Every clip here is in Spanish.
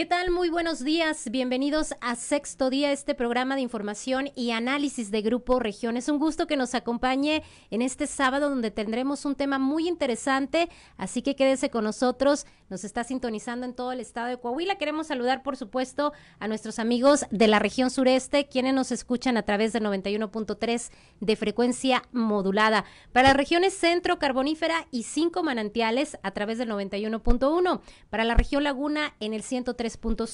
¿Qué tal? Muy buenos días. Bienvenidos a Sexto Día, este programa de información y análisis de Grupo Región. Es un gusto que nos acompañe en este sábado donde tendremos un tema muy interesante, así que quédese con nosotros. Nos está sintonizando en todo el estado de Coahuila. Queremos saludar, por supuesto, a nuestros amigos de la región sureste, quienes nos escuchan a través de 91.3 de frecuencia modulada. Para las regiones centro, carbonífera y cinco manantiales a través del 91.1. Para la región laguna en el 103 punto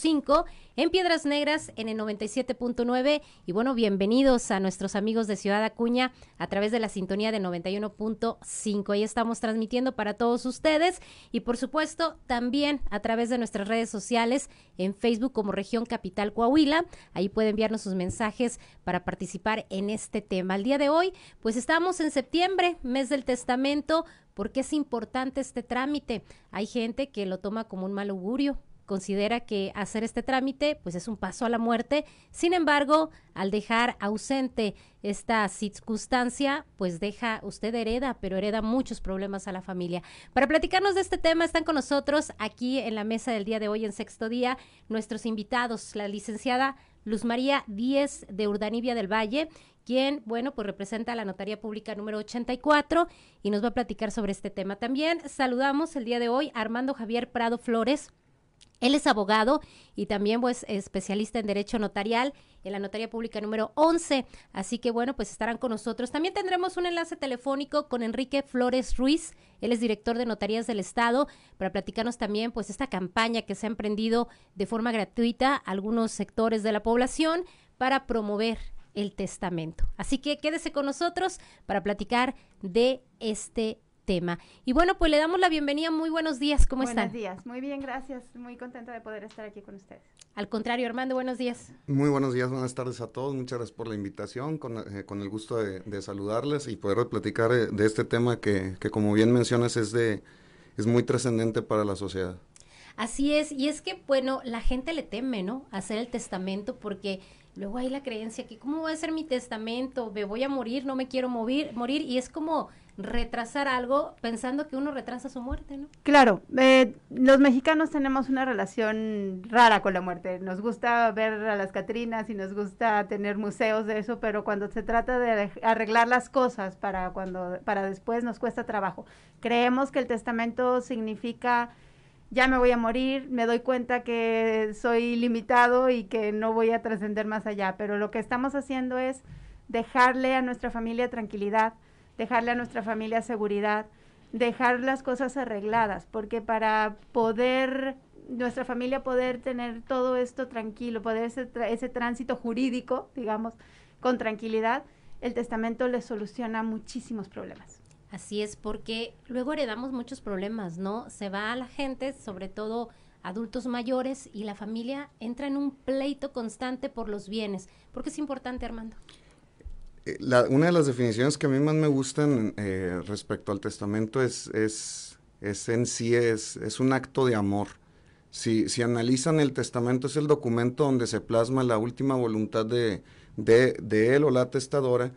en Piedras Negras en el 97.9 y bueno, bienvenidos a nuestros amigos de Ciudad Acuña a través de la sintonía de 91.5. Ahí estamos transmitiendo para todos ustedes y por supuesto también a través de nuestras redes sociales en Facebook como Región Capital Coahuila. Ahí puede enviarnos sus mensajes para participar en este tema. El día de hoy, pues estamos en septiembre, mes del testamento. porque es importante este trámite? Hay gente que lo toma como un mal augurio, considera que hacer este trámite pues es un paso a la muerte. Sin embargo, al dejar ausente esta circunstancia, pues deja usted hereda, pero hereda muchos problemas a la familia. Para platicarnos de este tema están con nosotros aquí en la mesa del día de hoy en sexto día nuestros invitados, la licenciada Luz María Díez de Urdanibia del Valle, quien, bueno, pues representa la Notaría Pública número 84 y nos va a platicar sobre este tema. También saludamos el día de hoy a Armando Javier Prado Flores, él es abogado y también pues especialista en derecho notarial en la Notaría Pública número 11. Así que bueno, pues estarán con nosotros. También tendremos un enlace telefónico con Enrique Flores Ruiz. Él es director de Notarías del Estado para platicarnos también pues esta campaña que se ha emprendido de forma gratuita algunos sectores de la población para promover el testamento. Así que quédese con nosotros para platicar de este tema. Y bueno, pues le damos la bienvenida. Muy buenos días, ¿cómo están? Buenos días, muy bien, gracias. Muy contenta de poder estar aquí con ustedes. Al contrario, Armando, buenos días. Muy buenos días, buenas tardes a todos. Muchas gracias por la invitación, con, eh, el gusto de, saludarles y poder platicar eh, de este tema que, que, como bien mencionas, es, de, es muy trascendente para la sociedad. Así es, y es que, bueno, la gente le teme, ¿no? Hacer el testamento porque luego hay la creencia que, ¿cómo va a ser mi testamento? Me voy a morir, no me quiero morir, morir, y es como retrasar algo pensando que uno retrasa su muerte, ¿no? Claro, eh, los mexicanos tenemos una relación rara con la muerte. Nos gusta ver a las Catrinas y nos gusta tener museos de eso, pero cuando se trata de arreglar las cosas para cuando para después nos cuesta trabajo. Creemos que el testamento significa ya me voy a morir, me doy cuenta que soy limitado y que no voy a trascender más allá, pero lo que estamos haciendo es dejarle a nuestra familia tranquilidad, dejarle a nuestra familia seguridad, dejar las cosas arregladas, porque para poder nuestra familia poder tener todo esto tranquilo, poder ese, ese tránsito jurídico, digamos, con tranquilidad, el testamento le soluciona muchísimos problemas. Así es, porque luego heredamos muchos problemas, ¿no? Se va a la gente, sobre todo adultos mayores, y la familia entra en un pleito constante por los bienes. ¿Por qué es importante, Armando? Una de las definiciones que a mí más me gustan eh, respecto al testamento es, es, es en sí, es, es, un acto de amor. Si, si, analizan el testamento, es el documento donde se plasma la última voluntad de, de, de él o la testadora,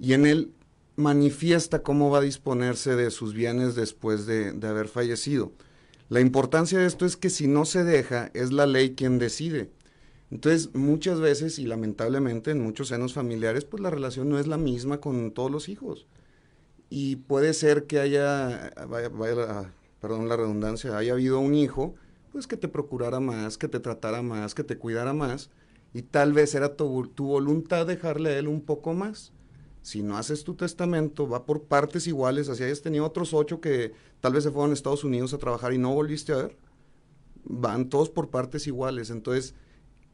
y en él manifiesta cómo va a disponerse de sus bienes después de, de haber fallecido. La importancia de esto es que si no se deja, es la ley quien decide. Entonces, muchas veces y lamentablemente en muchos senos familiares, pues la relación no es la misma con todos los hijos. Y puede ser que haya, vaya, perdón la redundancia, haya habido un hijo, pues que te procurara más, que te tratara más, que te cuidara más, y tal vez era tu, tu voluntad dejarle a él un poco más. Si no haces tu testamento, va por partes iguales, así hayas tenido otros ocho que tal vez se fueron a Estados Unidos a trabajar y no volviste a ver, van todos por partes iguales. Entonces,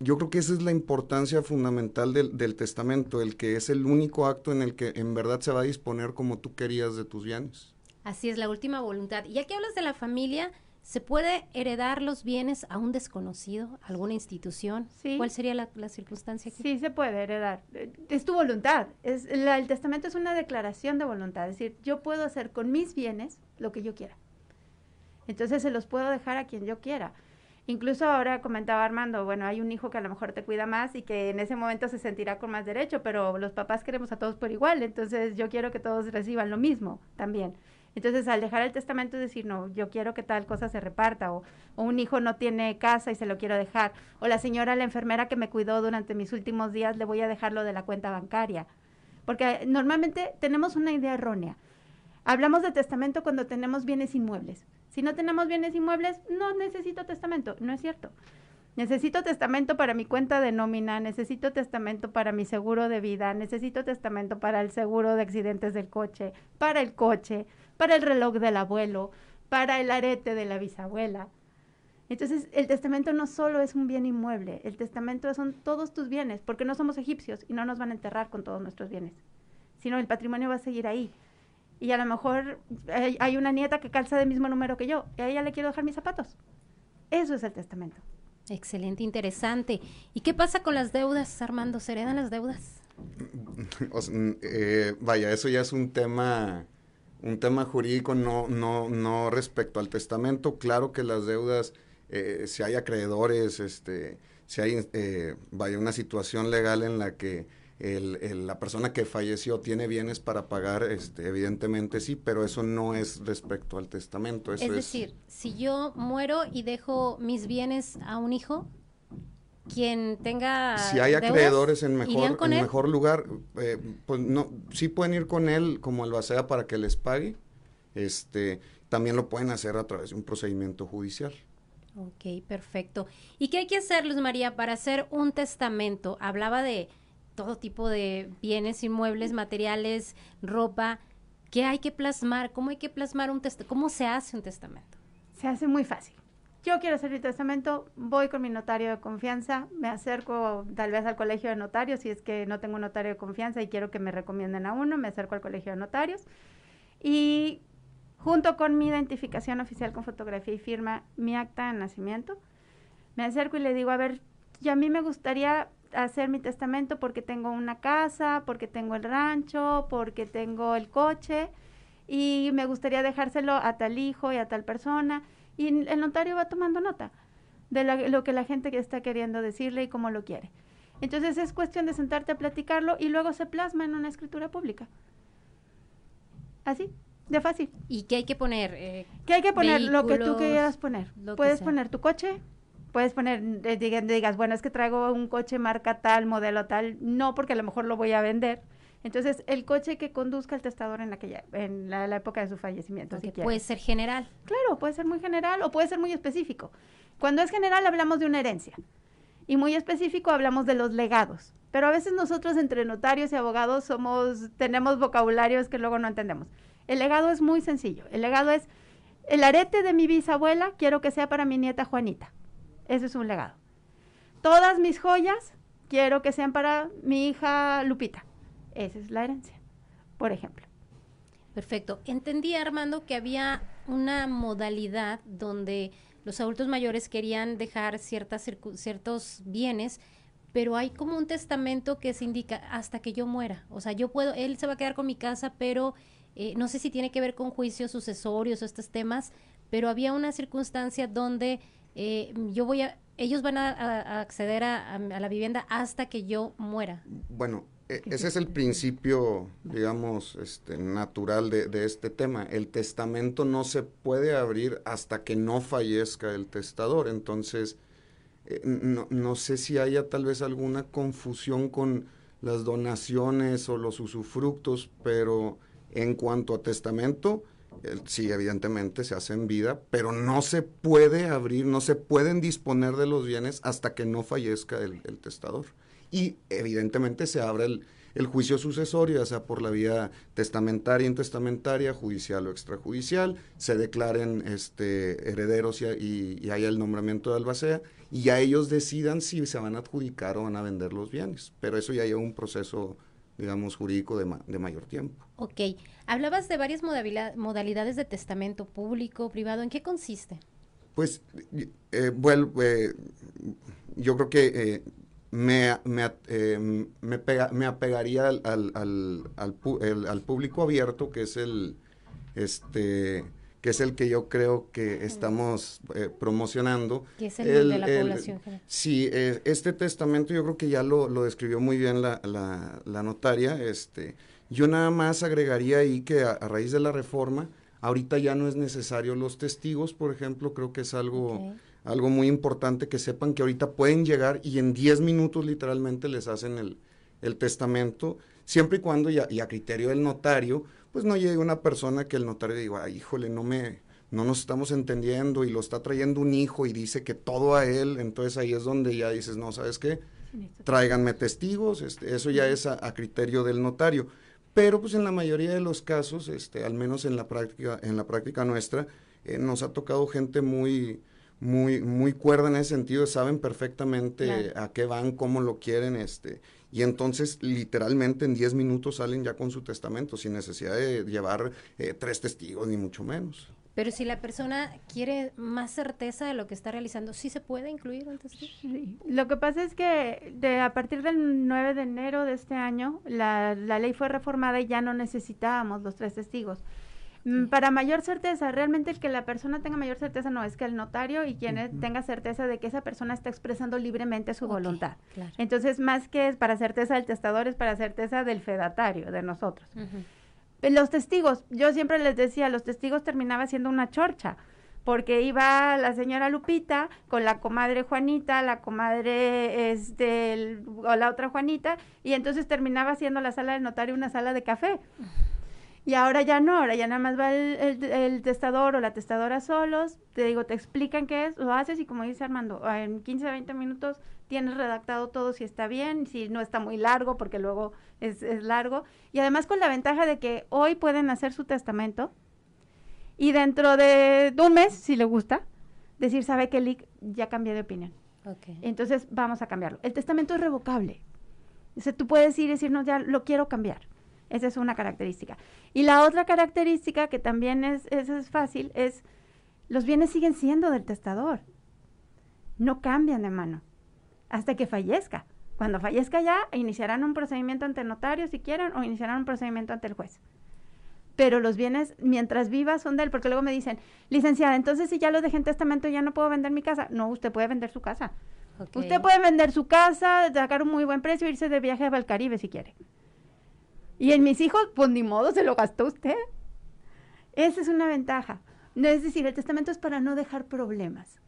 yo creo que esa es la importancia fundamental del, testamento, el que es el único acto en el que en verdad se va a disponer como tú querías de tus bienes. Así es, la última voluntad. Y ya que hablas de la familia, ¿se puede heredar los bienes a un desconocido, alguna institución? Sí. ¿Cuál sería la, circunstancia aquí? Sí, se puede heredar. Es tu voluntad. Es, el testamento es una declaración de voluntad. Es decir, yo puedo hacer con mis bienes lo que yo quiera. Entonces se los puedo dejar a quien yo quiera. Incluso ahora comentaba Armando, bueno, hay un hijo que a lo mejor te cuida más y que en ese momento se sentirá con más derecho, pero los papás queremos a todos por igual, entonces yo quiero que todos reciban lo mismo también. Entonces, al dejar el testamento, decir, no, yo quiero que tal cosa se reparta, o, o, un hijo no tiene casa y se lo quiero dejar, o la señora, la enfermera que me cuidó durante mis últimos días, le voy a dejarlo de la cuenta bancaria. Porque normalmente tenemos una idea errónea. Hablamos de testamento cuando tenemos bienes inmuebles. Si no tenemos bienes inmuebles, no necesito testamento. No es cierto. Necesito testamento para mi cuenta de nómina, necesito testamento para mi seguro de vida, necesito testamento para el seguro de accidentes del coche, para el coche, para el reloj del abuelo, para el arete de la bisabuela. Entonces, el testamento no solo es un bien inmueble, el testamento son todos tus bienes, porque no somos egipcios y no nos van a enterrar con todos nuestros bienes, sino el patrimonio va a seguir ahí. Y a lo mejor hay, una nieta que calza del mismo número que yo, y a ella le quiero dejar mis zapatos. Eso es el testamento. Excelente, interesante. ¿Y qué pasa con las deudas, Armando? ¿Se heredan las deudas? Eh, vaya, eso ya es un tema, un tema jurídico, no, no, no respecto al testamento. Claro que las deudas, eh, si hay acreedores, este, si hay, eh, vaya, una situación legal en la que el, la persona que falleció tiene bienes para pagar, este, evidentemente sí, pero eso no es respecto al testamento. es decir, si yo muero y dejo mis bienes a un hijo, quien tenga si hay acreedores en mejor en mejor lugar eh, pues no sí pueden ir con él como albacea para que les pague este también lo pueden hacer a través de un procedimiento judicial Ok, perfecto. ¿Y qué hay que hacer, Luz María, para hacer un testamento? Hablaba de todo tipo de bienes inmuebles, materiales, ropa. ¿Qué hay que plasmar? ¿Cómo hay que plasmar un testamento? ¿Cómo se hace un testamento? Se hace muy fácil. Yo quiero hacer mi testamento, voy con mi notario de confianza, me acerco tal vez al colegio de notarios, si es que no tengo un notario de confianza y quiero que me recomienden a uno, me acerco al colegio de notarios y junto con mi identificación oficial con fotografía y firma, mi acta de nacimiento, me acerco y le digo, a ver, y a mí me gustaría hacer mi testamento porque tengo una casa, porque tengo el rancho, porque tengo el coche y me gustaría dejárselo a tal hijo y a tal persona. Y el notario va tomando nota de lo que la gente está queriendo decirle y cómo lo quiere. Entonces es cuestión de sentarte a platicarlo y luego se plasma en una escritura pública. Así, de fácil. ¿Y qué hay que poner? Eh, ¿Qué hay que poner? Lo que tú quieras poner. Puedes poner tu coche, puedes poner, eh, digas, bueno, es que traigo un coche marca tal, modelo tal, no, porque a lo mejor lo voy a vender. Entonces, el coche que conduzca el testador en, aquella, en la, época de su fallecimiento. Si puede ser general. Claro, puede ser muy general o puede ser muy específico. Cuando es general hablamos de una herencia y muy específico hablamos de los legados. Pero a veces nosotros entre notarios y abogados somos, tenemos vocabularios que luego no entendemos. El legado es muy sencillo. El legado es el arete de mi bisabuela, quiero que sea para mi nieta Juanita. Ese es un legado. Todas mis joyas quiero que sean para mi hija Lupita. Esa es la herencia, por ejemplo. Perfecto. Entendí, Armando, que había una modalidad donde los adultos mayores querían dejar ciertas, ciertos bienes, pero hay como un testamento que se indica hasta que yo muera. O sea, yo puedo, él se va a quedar con mi casa, pero eh, no sé si tiene que ver con juicios sucesorios o estos temas, pero había una circunstancia donde eh, yo voy a, ellos van a, acceder a, la vivienda hasta que yo muera. Bueno, e, ese es el principio, digamos, este, natural de, este tema. El testamento no se puede abrir hasta que no fallezca el testador. Entonces, eh, no, no, sé si haya tal vez alguna confusión con las donaciones o los usufructos, pero en cuanto a testamento, sí, evidentemente se hace en vida, pero no se puede abrir, no se pueden disponer de los bienes hasta que no fallezca el, testador. Y evidentemente se abre el, juicio sucesorio, ya sea por la vía testamentaria, intestamentaria, judicial o extrajudicial, se declaren este, herederos y, y, hay el nombramiento de albacea, y ya ellos decidan si se van a adjudicar o van a vender los bienes. Pero eso ya lleva un proceso digamos, jurídico de, de mayor tiempo. Ok. Hablabas de varias modalidades de testamento público, privado. ¿En qué consiste? Pues, eh, bueno, eh, yo creo que eh, me, me, me, pega, me, apegaría al, al, al, al, público abierto, que es el, este, que es el que yo creo que estamos eh, promocionando. Que es el, de la población general. Sí, eh, este testamento yo creo que ya lo, lo describió muy bien la, la, notaria. Este, yo nada más agregaría ahí que a, raíz de la reforma Ahorita ya no es necesario los testigos, por ejemplo, creo que es algo, algo muy importante que sepan que ahorita pueden llegar y en 10 minutos literalmente les hacen el, el testamento, siempre y cuando, y a, criterio del notario, pues no llegue una persona que el notario diga, Ay, híjole, no me, no nos estamos entendiendo y lo está trayendo un hijo y dice que todo a él, entonces ahí es donde ya dices, no, ¿sabes qué? Tráiganme testigos, este, eso ya es a, criterio del notario. Pero pues en la mayoría de los casos, este, al menos en la práctica, en la práctica nuestra, eh, nos ha tocado gente muy, muy, muy cuerda en ese sentido, saben perfectamente a qué van, cómo lo quieren, este, y entonces literalmente en 10 minutos salen ya con su testamento, sin necesidad de llevar eh, tres testigos, ni mucho menos. Pero si la persona quiere más certeza de lo que está realizando, ¿sí se puede incluir un testigo? Sí. Lo que pasa es que de, a partir del 9 de enero de este año, la, la ley fue reformada y ya no necesitábamos los tres testigos. Mm, para mayor certeza, realmente el que la persona tenga mayor certeza no es que el notario y quien tenga certeza de que esa persona está expresando libremente su voluntad. Entonces, más que es para certeza del testador, es para certeza del fedatario, de nosotros. Los testigos, yo siempre les decía, los testigos terminaba siendo una chorcha porque iba la señora Lupita con la comadre Juanita, la comadre este, o la otra Juanita, y entonces terminaba siendo la sala del notario una sala de café. Y ahora ya no, ahora ya nada más va el, testador o la testadora solos, te digo, te explican qué es, lo haces y como dice Armando, en 15 a 20 minutos tienes redactado todo si está bien, si no está muy largo, porque luego es, es largo. Y además con la ventaja de que hoy pueden hacer su testamento y dentro de un mes, si le gusta, decir, sabe que Lick ya cambié de opinión. Okay. Entonces vamos a cambiarlo. El testamento es revocable. O sea, tú puedes ir y decir, no, ya lo quiero cambiar. Esa es una característica. Y la otra característica que también es, es, fácil es los bienes siguen siendo del testador. No cambian de mano hasta que fallezca. Cuando fallezca ya, iniciarán un procedimiento ante el notario si quieren o iniciarán un procedimiento ante el juez. Pero los bienes, mientras viva, son de él, porque luego me dicen, licenciada, entonces si ya lo dejé en testamento, ya no puedo vender mi casa. No, usted puede vender su casa. Usted puede vender su casa, sacar un muy buen precio e irse de viaje al Caribe si quiere. Y en mis hijos, pues ni modo, se lo gastó usted. Esa es una ventaja. No es decir, el testamento es para no dejar problemas,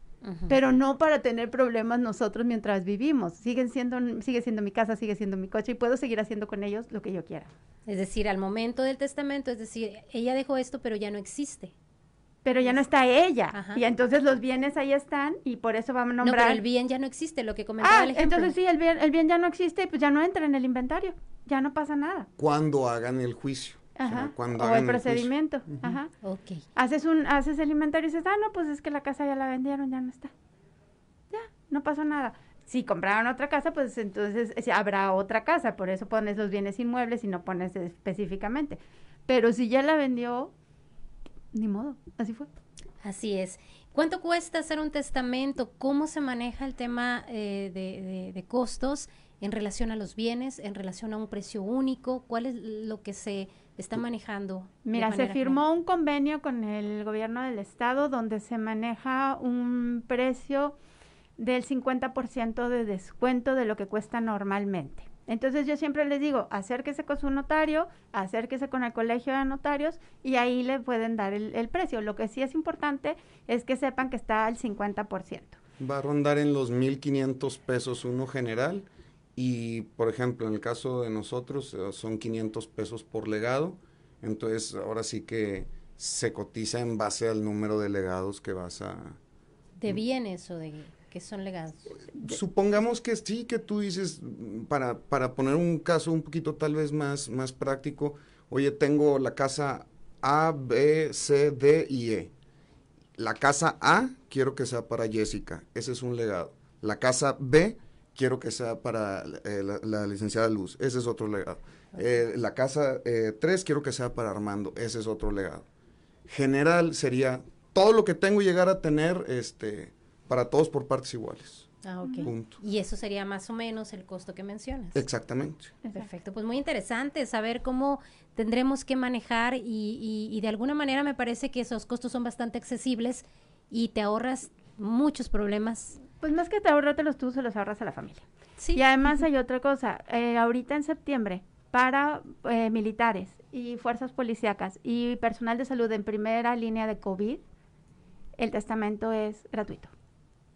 pero no para tener problemas nosotros mientras vivimos. Siguen siendo, sigue siendo mi casa, sigue siendo mi coche y puedo seguir haciendo con ellos lo que yo quiera. Es decir, al momento del testamento, es decir, ella dejó esto, pero ya no existe pero ya no está ella. Y entonces los bienes ahí están y por eso vamos a nombrar. No, pero el bien ya no existe, lo que comentaba ah, el ejemplo. Entonces sí, el bien, el bien ya no existe y pues ya no entra en el inventario, ya no pasa nada. Cuando hagan el juicio. Ajá. O, el procedimiento. Ajá. Ok. Haces, un, haces el inventario y dices, ah, no, pues es que la casa ya la vendieron, ya no está. Ya, no pasó nada. Si compraron otra casa, pues entonces habrá otra casa, por eso pones los bienes inmuebles y no pones específicamente. Pero si ya la vendió, ni modo, así fue. Así es. ¿Cuánto cuesta hacer un testamento? ¿Cómo se maneja el tema eh, de, costos en relación a los bienes, en relación a un precio único? ¿Cuál es lo que se está manejando? Mira, se firmó un convenio con el gobierno del estado donde se maneja un precio del 50% de descuento de lo que cuesta normalmente. Entonces yo siempre les digo, acérquese con su notario, acérquese con el colegio de notarios y ahí le pueden dar el, precio. Lo que sí es importante es que sepan que está al 50%. Va a rondar en los 1.500 pesos uno general y, por ejemplo, en el caso de nosotros eh, son 500 pesos por legado. Entonces ahora sí que se cotiza en base al número de legados que vas a... ¿De bienes o de...? Que son legados. Supongamos que sí, que tú dices, para, para poner un caso un poquito tal vez más, más práctico, oye, tengo la casa A, B, C, D y E. La casa A quiero que sea para Jessica, ese es un legado. La casa B quiero que sea para eh, la, licenciada Luz, ese es otro legado. Eh, la casa 3 eh, quiero que sea para Armando, ese es otro legado. General sería todo lo que tengo llegar a tener, este, para todos por partes iguales. Ah, ok. Y eso sería más o menos el costo que mencionas. Exactamente. Perfecto, pues muy interesante saber cómo tendremos que manejar y, de alguna manera me parece que esos costos son bastante accesibles y te ahorras muchos problemas. Pues más que te ahorrártelos tú, se los ahorras a la familia. Sí. Y además hay otra cosa, eh, ahorita en septiembre, para eh, militares y fuerzas policíacas y personal de salud en primera línea de COVID, el testamento es gratuito.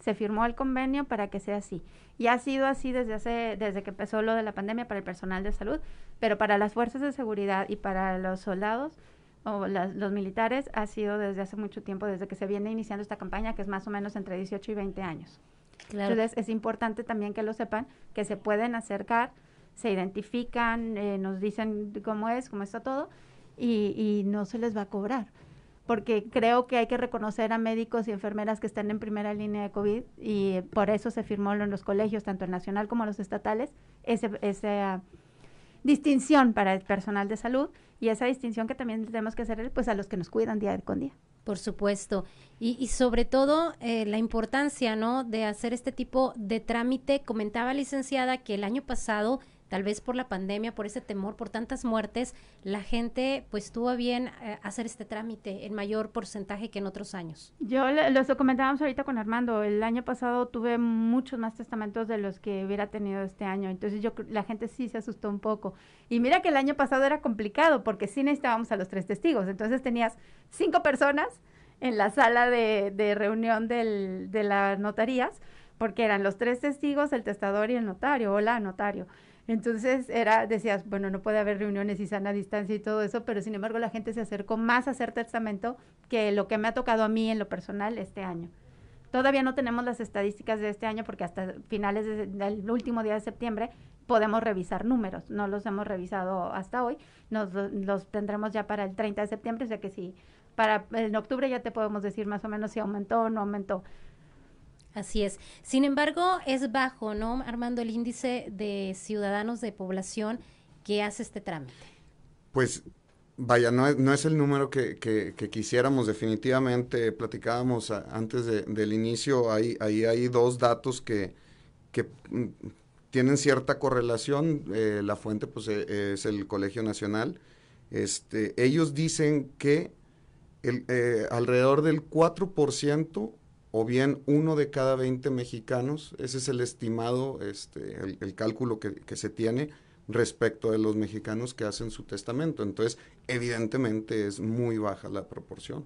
Se firmó el convenio para que sea así. Y ha sido así desde hace, desde que empezó lo de la pandemia para el personal de salud, pero para las fuerzas de seguridad y para los soldados o los militares ha sido desde hace mucho tiempo, desde que se viene iniciando esta campaña, que es más o menos entre 18 y 20 años. Entonces es importante también que lo sepan, que se pueden acercar, se identifican, eh, nos dicen cómo es, cómo está todo, y, y no se les va a cobrar porque creo que hay que reconocer a médicos y enfermeras que están en primera línea de COVID y por eso se firmó en los colegios, tanto el nacional como los estatales, ese, esa distinción para el personal de salud y esa distinción que también tenemos que hacer pues a los que nos cuidan día con día. Por supuesto. Y, y sobre todo eh, la importancia, ¿no? De hacer este tipo de trámite. Comentaba licenciada que el año pasado tal vez por la pandemia, por ese temor, por tantas muertes, la gente pues tuvo bien eh, hacer este trámite en mayor porcentaje que en otros años. Yo lo comentábamos ahorita con Armando, el año pasado tuve muchos más testamentos de los que hubiera tenido este año, entonces yo la gente sí se asustó un poco. Y mira que el año pasado era complicado porque sí necesitábamos a los tres testigos, entonces tenías cinco personas en la sala de, reunión de las notarías, porque eran los tres testigos, el testador y el notario, o la notario. Entonces era, decías, bueno, no puede haber reuniones y sana distancia y todo eso, pero sin embargo la gente se acercó más a hacer testamento que lo que me ha tocado a mí en lo personal este año. Todavía no tenemos las estadísticas de este año porque hasta finales del último día de septiembre podemos revisar números. No los hemos revisado hasta hoy. Nos los tendremos ya para el 30 de septiembre, o sea que sí, para en octubre ya te podemos decir más o menos si aumentó o no aumentó. Así es. Sin embargo, es bajo, ¿no, Armando, el índice de ciudadanos de población que hace este trámite? Pues vaya, no es, no es el número que, quisiéramos definitivamente. Platicábamos antes del inicio, ahí, hay dos datos que, que mm, tienen cierta correlación. Eh, la fuente pues, e, es el Colegio Nacional. Este, ellos dicen que el, eh, alrededor del 4% o bien uno de cada 20 mexicanos, ese es el estimado, este, el, cálculo que, que, se tiene respecto de los mexicanos que hacen su testamento. Entonces, evidentemente es muy baja la proporción.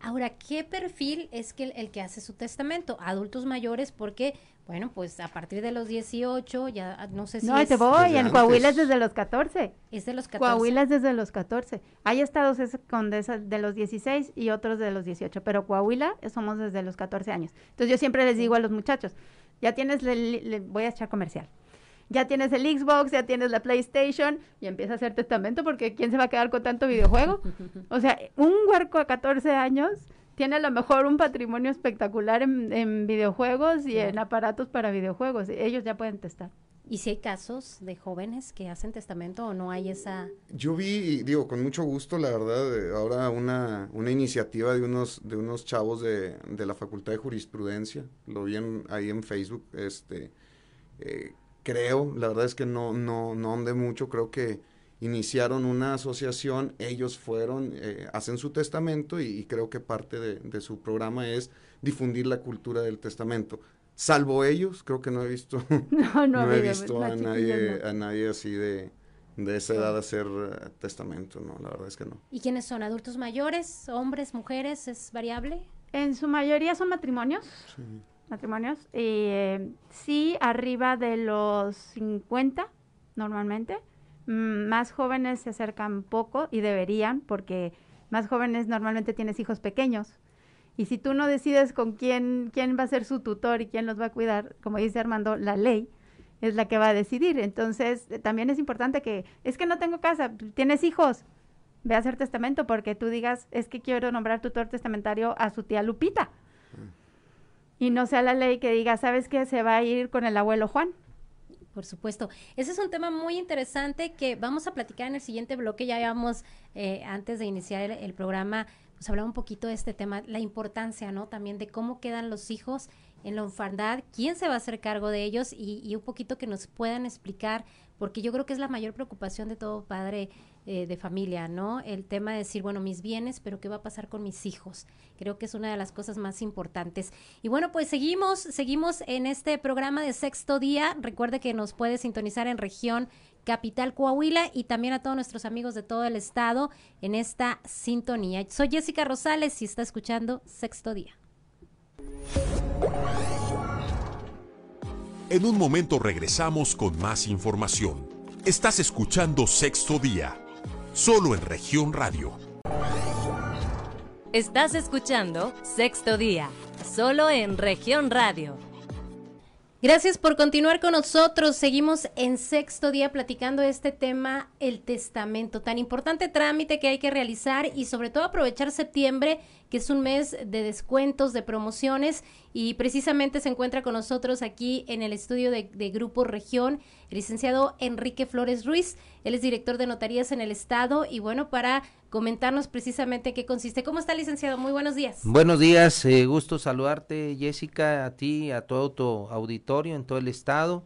Ahora, ¿qué perfil es que el, que hace su testamento? Adultos mayores, porque, bueno, pues a partir de los 18, ya ah, no sé si. No, te voy, en Coahuila es desde los 14. Es de los 14. Coahuila es desde los 14. Hay estados con de, de, los 16 y otros de los 18, pero Coahuila somos desde los 14 años. Entonces yo siempre les digo a los muchachos, ya tienes, le voy a echar comercial ya tienes el Xbox, ya tienes la PlayStation y empieza a hacer testamento porque ¿quién se va a quedar con tanto videojuego? O sea, un huerco a 14 años tiene a lo mejor un patrimonio espectacular en, videojuegos y en aparatos para videojuegos. Ellos ya pueden testar. ¿Y si hay casos de jóvenes que hacen testamento o no hay esa...? Yo vi, digo, con mucho gusto, la verdad, ahora una, una iniciativa de unos, de unos chavos de, de la Facultad de Jurisprudencia, lo vi ahí en Facebook, este, eh, creo, la verdad es que no, no, no andé mucho, creo que iniciaron una asociación, ellos fueron, eh, hacen su testamento y, creo que parte de, su programa es difundir la cultura del testamento. Salvo ellos, creo que no he visto, no, he visto a nadie, a nadie así de, de esa edad hacer eh, testamento, no, la verdad es que no. ¿Y quiénes son? ¿Adultos mayores, hombres, mujeres? ¿Es variable? En su mayoría son matrimonios. Sí matrimonios. Eh, sí, arriba de los 50 normalmente. Mm, más jóvenes se acercan poco y deberían porque más jóvenes normalmente tienes hijos pequeños. Y si tú no decides con quién, quién va a ser su tutor y quién los va a cuidar, como dice Armando, la ley es la que va a decidir. Entonces, eh, también es importante que, es que no tengo casa, tienes hijos, ve a hacer testamento porque tú digas, es que quiero nombrar tutor testamentario a su tía Lupita y no sea la ley que diga, ¿sabes qué? Se va a ir con el abuelo Juan. Por supuesto. Ese es un tema muy interesante que vamos a platicar en el siguiente bloque. Ya habíamos, eh, antes de iniciar el, programa, pues hablaba un poquito de este tema, la importancia, ¿no? También de cómo quedan los hijos en la orfandad, quién se va a hacer cargo de ellos y, y un poquito que nos puedan explicar porque yo creo que es la mayor preocupación de todo padre eh, de familia, ¿no? El tema de decir, bueno, mis bienes, pero ¿qué va a pasar con mis hijos? Creo que es una de las cosas más importantes. Y bueno, pues seguimos, seguimos en este programa de sexto día. Recuerde que nos puede sintonizar en región Capital Coahuila y también a todos nuestros amigos de todo el estado en esta sintonía. Soy Jessica Rosales y está escuchando Sexto Día. En un momento regresamos con más información. Estás escuchando Sexto Día solo en región radio. Estás escuchando Sexto Día, solo en región radio. Gracias por continuar con nosotros. Seguimos en sexto día platicando este tema, el testamento, tan importante trámite que hay que realizar y sobre todo aprovechar septiembre que es un mes de descuentos, de promociones y precisamente se encuentra con nosotros aquí en el estudio de, Grupo Región el licenciado Enrique Flores Ruiz. Él es director de notarías en el estado y bueno, para comentarnos precisamente qué consiste. ¿Cómo está, licenciado? Muy buenos días. Buenos días, eh, gusto saludarte, Jessica, a ti, a todo tu auditorio en todo el estado.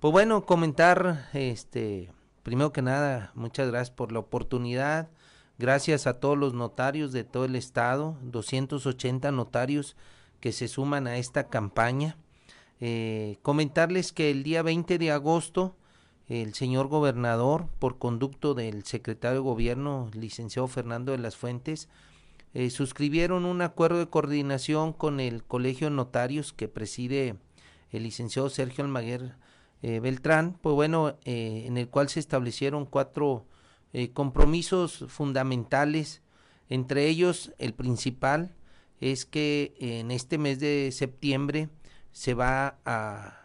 Pues bueno, comentar, este, primero que nada, muchas gracias por la oportunidad Gracias a todos los notarios de todo el estado, 280 notarios que se suman a esta campaña. Eh, comentarles que el día 20 de agosto el señor gobernador, por conducto del secretario de gobierno, licenciado Fernando de las Fuentes, eh, suscribieron un acuerdo de coordinación con el Colegio de Notarios que preside el licenciado Sergio Almaguer eh, Beltrán, pues bueno, en el cual se establecieron cuatro eh, compromisos fundamentales, entre ellos el principal es que en este mes de septiembre se va a,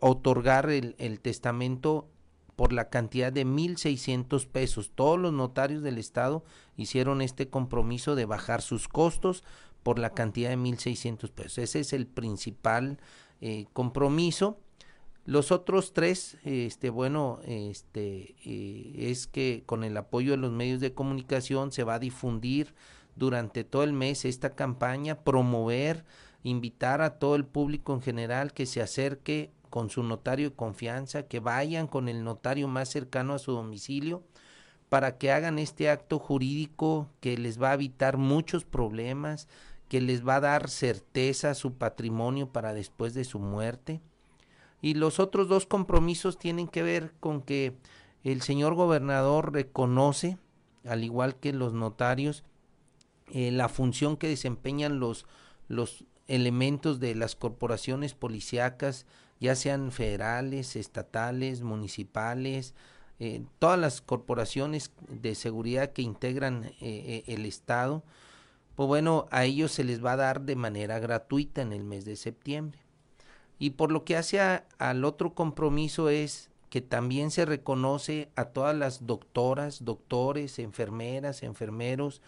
otorgar el, testamento por la cantidad de 1.600 pesos. Todos los notarios del Estado hicieron este compromiso de bajar sus costos por la cantidad de 1.600 pesos. Ese es el principal eh, compromiso. Los otros tres, este, bueno, este, eh, es que con el apoyo de los medios de comunicación se va a difundir durante todo el mes esta campaña, promover, invitar a todo el público en general que se acerque con su notario de confianza, que vayan con el notario más cercano a su domicilio para que hagan este acto jurídico que les va a evitar muchos problemas, que les va a dar certeza a su patrimonio para después de su muerte y los otros dos compromisos tienen que ver con que el señor gobernador reconoce, al igual que los notarios, eh, la función que desempeñan los, los elementos de las corporaciones policíacas, ya sean federales, estatales, municipales, eh, todas las corporaciones de seguridad que integran eh, el Estado, pues bueno, a ellos se les va a dar de manera gratuita en el mes de septiembre. Y por lo que hace al otro compromiso es que también se reconoce a todas las doctoras, doctores, enfermeras, enfermeros,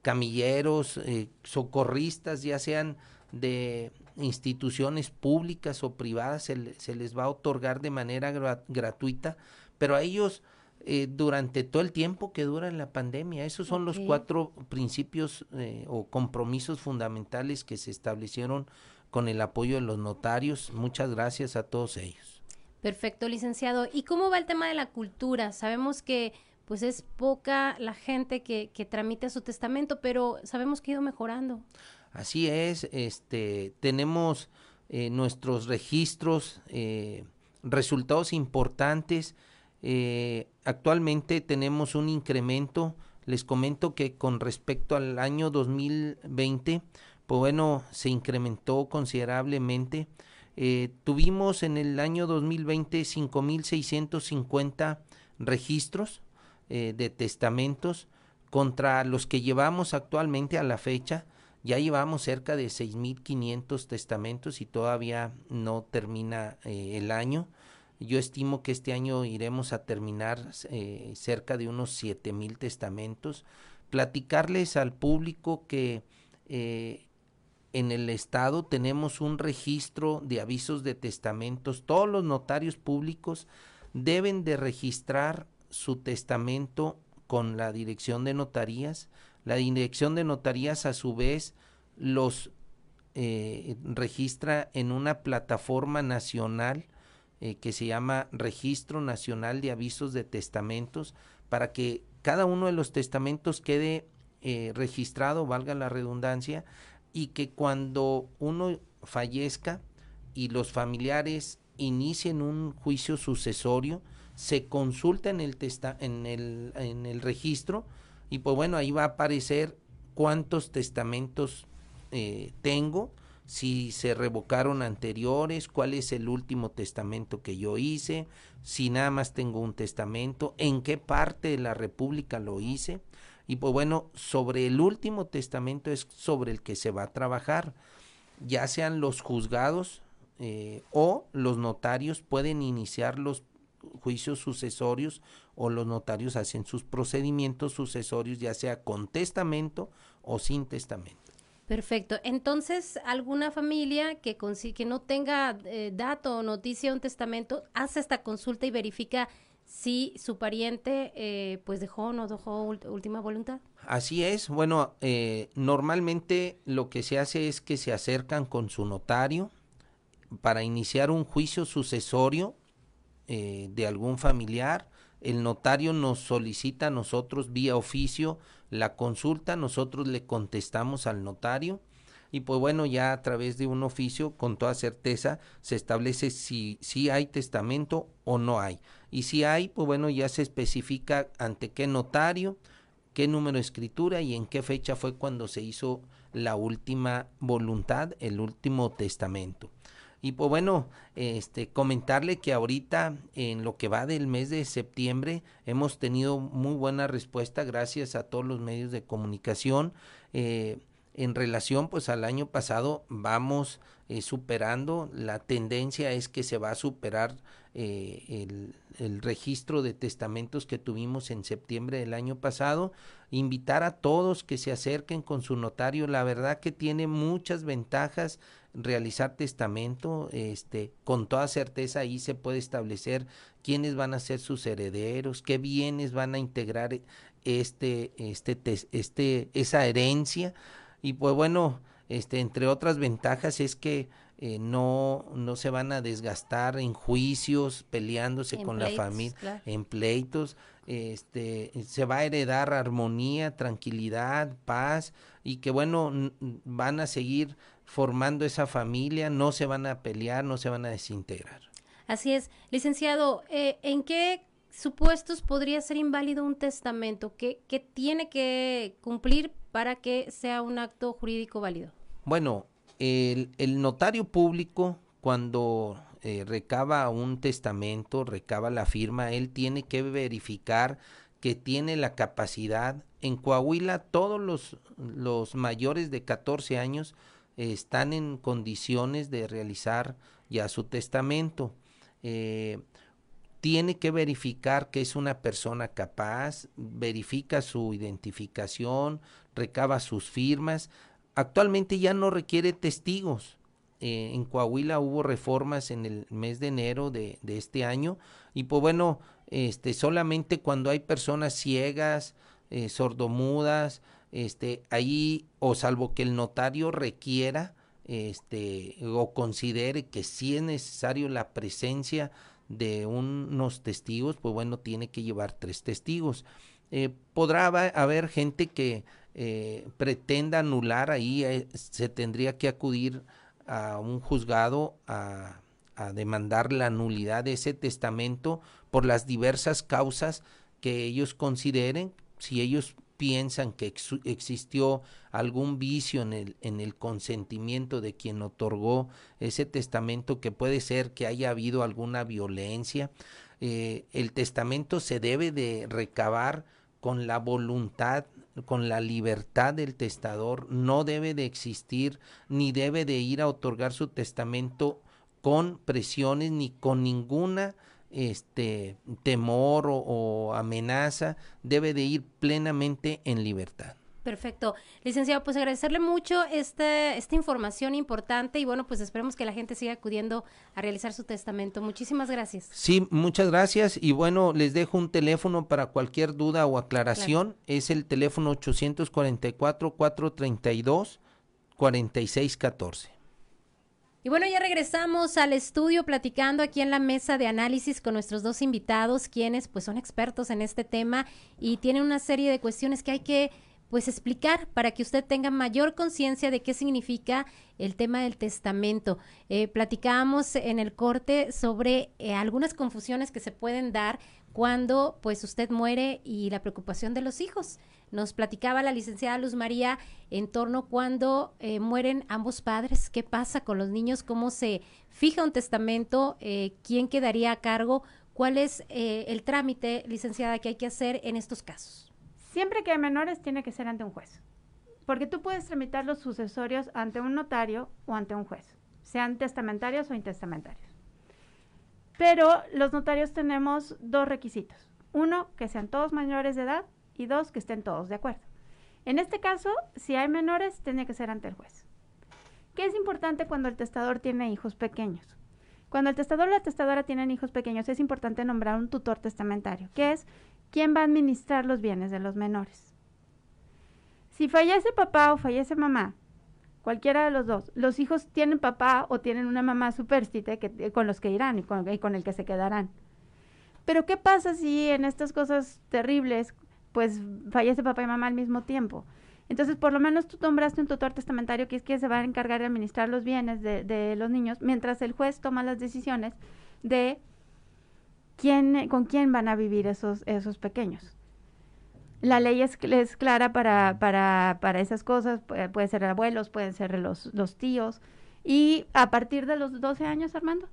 camilleros, eh, socorristas, ya sean de instituciones públicas o privadas, se, se les va a otorgar de manera gratuita, pero a ellos eh, durante todo el tiempo que dura la pandemia. Esos son los cuatro principios eh, o compromisos fundamentales que se establecieron con el apoyo de los notarios. Muchas gracias a todos ellos. Perfecto, licenciado. ¿Y cómo va el tema de la cultura? Sabemos que pues es poca la gente que, que tramita su testamento, pero sabemos que ha ido mejorando. Así es, este, tenemos eh, nuestros registros, eh, resultados importantes. Eh, actualmente tenemos un incremento. Les comento que con respecto al año 2020 pues bueno, se incrementó considerablemente. Eh, tuvimos en el año 2020 5.650 registros eh, de testamentos contra los que llevamos actualmente a la fecha. Ya llevamos cerca de 6.500 testamentos y todavía no termina eh, el año. Yo estimo que este año iremos a terminar cerca de unos 7.000 testamentos. Platicarles al público que en el Estado tenemos un registro de avisos de testamentos. Todos los notarios públicos deben de registrar su testamento con la dirección de notarías. La dirección de notarías a su vez los eh, registra en una plataforma nacional eh, que se llama Registro Nacional de Avisos de Testamentos para que cada uno de los testamentos quede eh, registrado, valga la redundancia, y que cuando uno fallezca y los familiares inicien un juicio sucesorio, se consulta en el, testa en el, en el registro y pues bueno, ahí va a aparecer cuántos testamentos eh, tengo, si se revocaron anteriores, cuál es el último testamento que yo hice, si nada más tengo un testamento, en qué parte de la República lo hice. Y pues bueno, sobre el último testamento es sobre el que se va a trabajar, ya sean los juzgados eh, o los notarios pueden iniciar los juicios sucesorios o los notarios hacen sus procedimientos sucesorios ya sea con testamento o sin testamento. Perfecto. Entonces, alguna familia que, que no tenga eh, dato o noticia un testamento hace esta consulta y verifica si su pariente eh, pues dejó o no dejó última voluntad. Así es. Bueno, eh, normalmente lo que se hace es que se acercan con su notario para iniciar un juicio sucesorio eh, de algún familiar. El notario nos solicita a nosotros vía oficio la consulta, nosotros le contestamos al notario y pues bueno, ya a través de un oficio con toda certeza se establece si, si hay testamento o no hay. Y si hay, pues bueno, ya se especifica ante qué notario, qué número de escritura y en qué fecha fue cuando se hizo la última voluntad, el último testamento. Y pues bueno, este comentarle que ahorita en lo que va del mes de septiembre hemos tenido muy buena respuesta gracias a todos los medios de comunicación. Eh, en relación pues al año pasado vamos eh, superando la tendencia es que se va a superar eh, el, el, registro de testamentos que tuvimos en septiembre del año pasado. Invitar a todos que se acerquen con su notario la verdad que tiene muchas ventajas realizar testamento este con toda certeza ahí se puede establecer quiénes van a ser sus herederos qué bienes van a integrar este este este esa herencia y pues bueno, este, entre otras ventajas es que eh, no, no se van a desgastar en juicios, peleándose con la familia, en pleitos, este, se va a heredar armonía, tranquilidad, paz, y que bueno, van a seguir formando esa familia, no se van a pelear, no se van a desintegrar. Así es. Licenciado, eh, ¿en qué supuestos podría ser inválido un testamento? ¿Qué, qué tiene que cumplir para que sea un acto jurídico válido? Bueno, el, notario público cuando eh, recaba un testamento, recaba la firma, él tiene que verificar que tiene la capacidad. En Coahuila todos los, los mayores de 14 años están en condiciones de realizar ya su testamento. Eh, tiene que verificar que es una persona capaz, verifica su identificación, recaba sus firmas. Actualmente ya no requiere testigos. Eh, en Coahuila hubo reformas en el mes de enero de, de, este año y pues bueno, este, solamente cuando hay personas ciegas, eh, sordomudas, este, ahí o salvo que el notario requiera este, o considere que sí es necesario la presencia de unos testigos, pues bueno, tiene que llevar tres testigos. Eh, podrá haber gente que eh, pretenda anular ahí, eh, se tendría que acudir a un juzgado a, a, demandar la nulidad de ese testamento por las diversas causas que ellos consideren. Si ellos piensan que existió algún vicio en el, en el consentimiento de quien otorgó ese testamento, que puede ser que haya habido alguna violencia. Eh, el testamento se debe de recabar con la voluntad, con la libertad del testador, no debe de existir ni debe de ir a otorgar su testamento con presiones ni con ninguna este temor o, amenaza debe de ir plenamente en libertad. Perfecto. Licenciado, pues agradecerle mucho esta, esta información importante y bueno, pues esperemos que la gente siga acudiendo a realizar su testamento. Muchísimas gracias. Sí, muchas gracias y bueno, les dejo un teléfono para cualquier duda o aclaración. Es el teléfono 844-432-4614. Y bueno, ya regresamos al estudio platicando aquí en la mesa de análisis con nuestros dos invitados, quienes pues son expertos en este tema y tienen una serie de cuestiones que hay que pues explicar para que usted tenga mayor conciencia de qué significa el tema del testamento. Eh, platicábamos en el corte sobre eh, algunas confusiones que se pueden dar cuando pues usted muere y la preocupación de los hijos. Nos platicaba la licenciada Luz María en torno cuando eh, mueren ambos padres, qué pasa con los niños, cómo se fija un testamento, quién quedaría a cargo, cuál es el trámite, licenciada, que hay que hacer en estos casos. Siempre que hay menores tiene que ser ante un juez, porque tú puedes tramitar los sucesorios ante un notario o ante un juez, sean testamentarios o intestamentarios. Pero los notarios tenemos dos requisitos. Uno, que sean todos mayores de edad y dos, que estén todos de acuerdo. En este caso, si hay menores, tiene que ser ante el juez. ¿Qué es importante cuando el testador tiene hijos pequeños? Cuando el testador o la testadora tienen hijos pequeños, es importante nombrar un tutor testamentario, que es ¿quién va a administrar los bienes de los menores? Si fallece papá o fallece mamá, cualquiera de los dos, los hijos tienen papá o tienen una mamá superstite que, eh, con los que irán y con, y el que se quedarán. Pero ¿qué pasa si en estas cosas terribles, pues fallece papá y mamá al mismo tiempo? Entonces, por lo menos tú nombraste un tutor testamentario que es que se va a encargar de administrar los bienes de los niños, mientras el juez toma las decisiones de quién, con quién van a vivir esos, esos pequeños. La ley es, es clara para, para, para, esas cosas, puede, ser abuelos, pueden ser los, los tíos, y a partir de los 12 años, Armando,